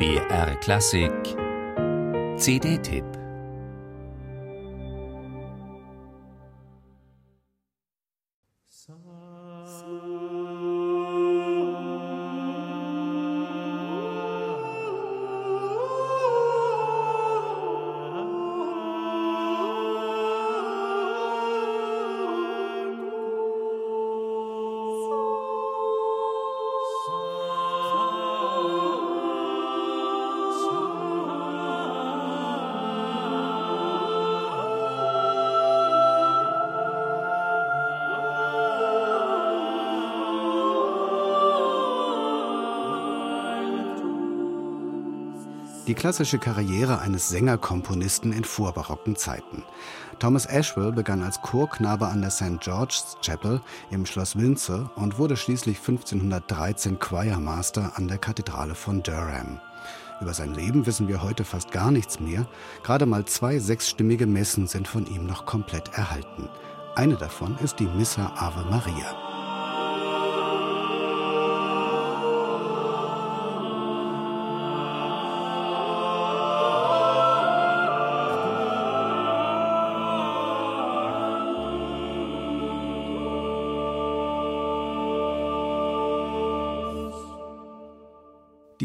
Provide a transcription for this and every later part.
BR Klassik. CD-Tipp Die klassische Karriere eines Sängerkomponisten in vorbarocken Zeiten. Thomas Ashwell begann als Chorknabe an der St. George's Chapel im Schloss Windsor und wurde schließlich 1513 Choirmaster an der Kathedrale von Durham. Über sein Leben wissen wir heute fast gar nichts mehr. Gerade mal zwei sechsstimmige Messen sind von ihm noch komplett erhalten. Eine davon ist die Missa Ave Maria.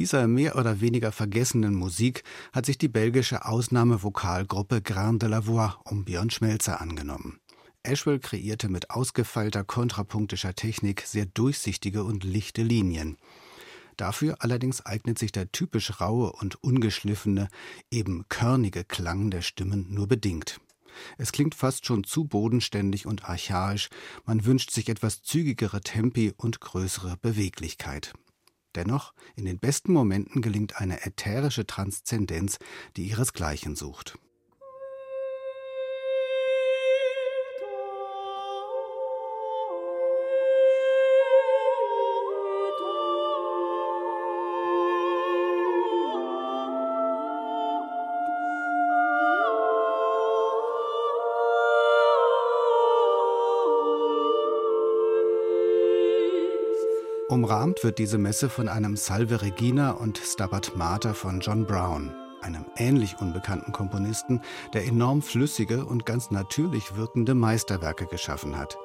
Dieser mehr oder weniger vergessenen Musik hat sich die belgische Ausnahmevokalgruppe Grain de la Voix um Björn Schmelzer angenommen. Ashwell kreierte mit ausgefeilter kontrapunktischer Technik sehr durchsichtige und lichte Linien. Dafür allerdings eignet sich der typisch raue und ungeschliffene, eben körnige Klang der Stimmen nur bedingt. Es klingt fast schon zu bodenständig und archaisch, man wünscht sich etwas zügigere Tempi und größere Beweglichkeit. Dennoch, in den besten Momenten gelingt eine ätherische Transzendenz, die ihresgleichen sucht. Umrahmt wird diese Messe von einem Salve Regina und Stabat Mater von John Brown, einem ähnlich unbekannten Komponisten, der enorm flüssige und ganz natürlich wirkende Meisterwerke geschaffen hat.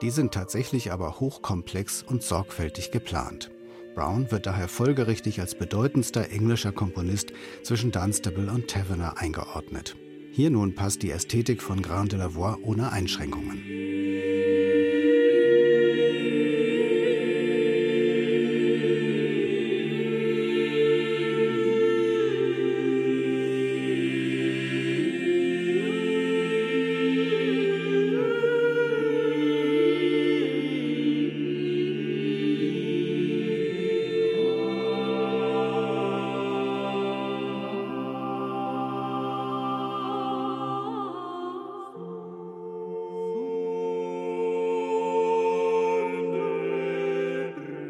Die sind tatsächlich aber hochkomplex und sorgfältig geplant. Brown wird daher folgerichtig als bedeutendster englischer Komponist zwischen Dunstable und Taverner eingeordnet. Hier nun passt die Ästhetik von Grand de la Voix ohne Einschränkungen.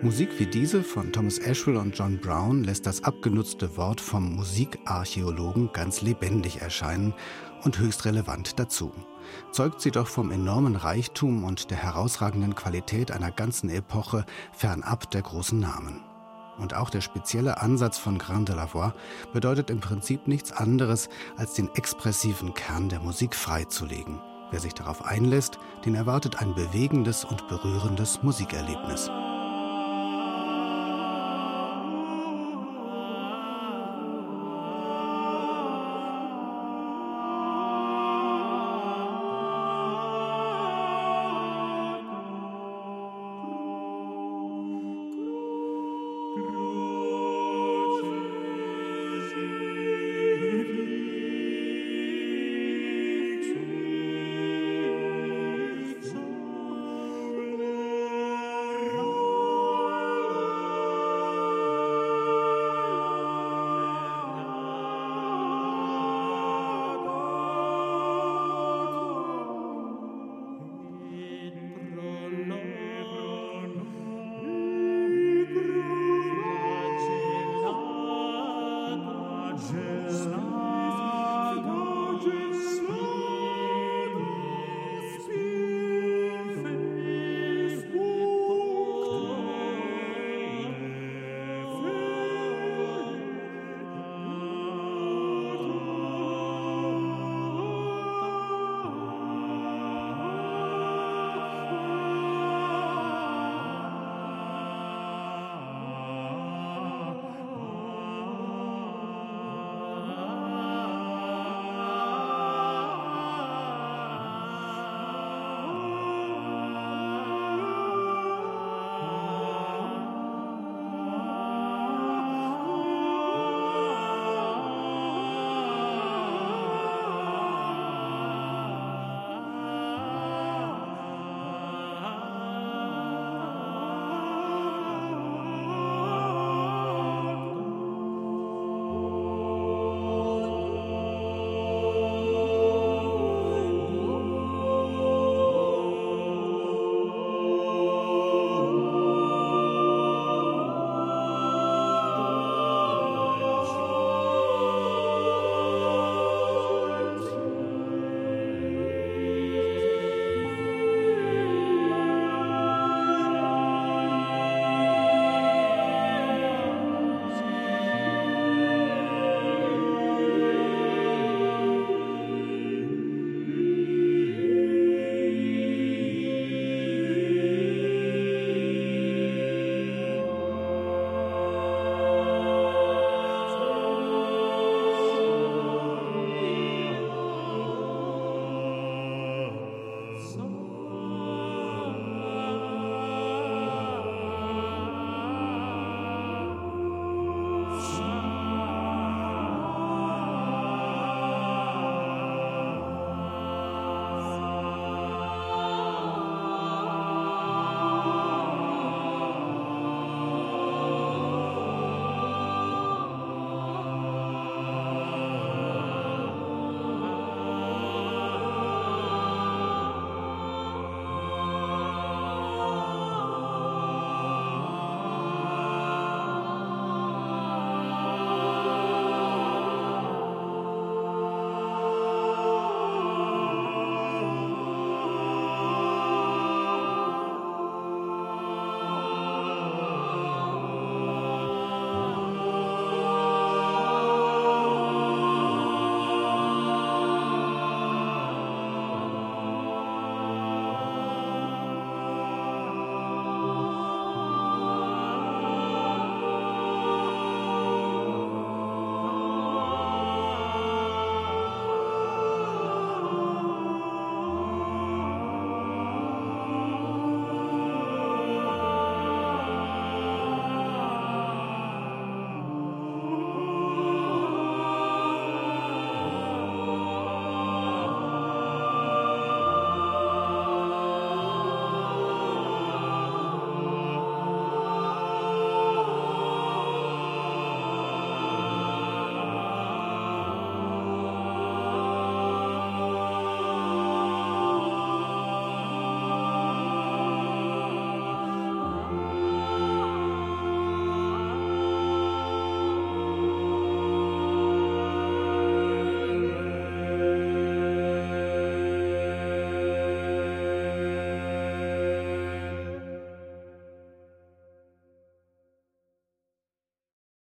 Musik wie diese von Thomas Ashwell und John Brown lässt das abgenutzte Wort vom Musikarchäologen ganz lebendig erscheinen und höchst relevant dazu. Zeugt sie doch vom enormen Reichtum und der herausragenden Qualität einer ganzen Epoche fernab der großen Namen. Und auch der spezielle Ansatz von Grand de la Voix bedeutet im Prinzip nichts anderes, als den expressiven Kern der Musik freizulegen. Wer sich darauf einlässt, den erwartet ein bewegendes und berührendes Musikerlebnis.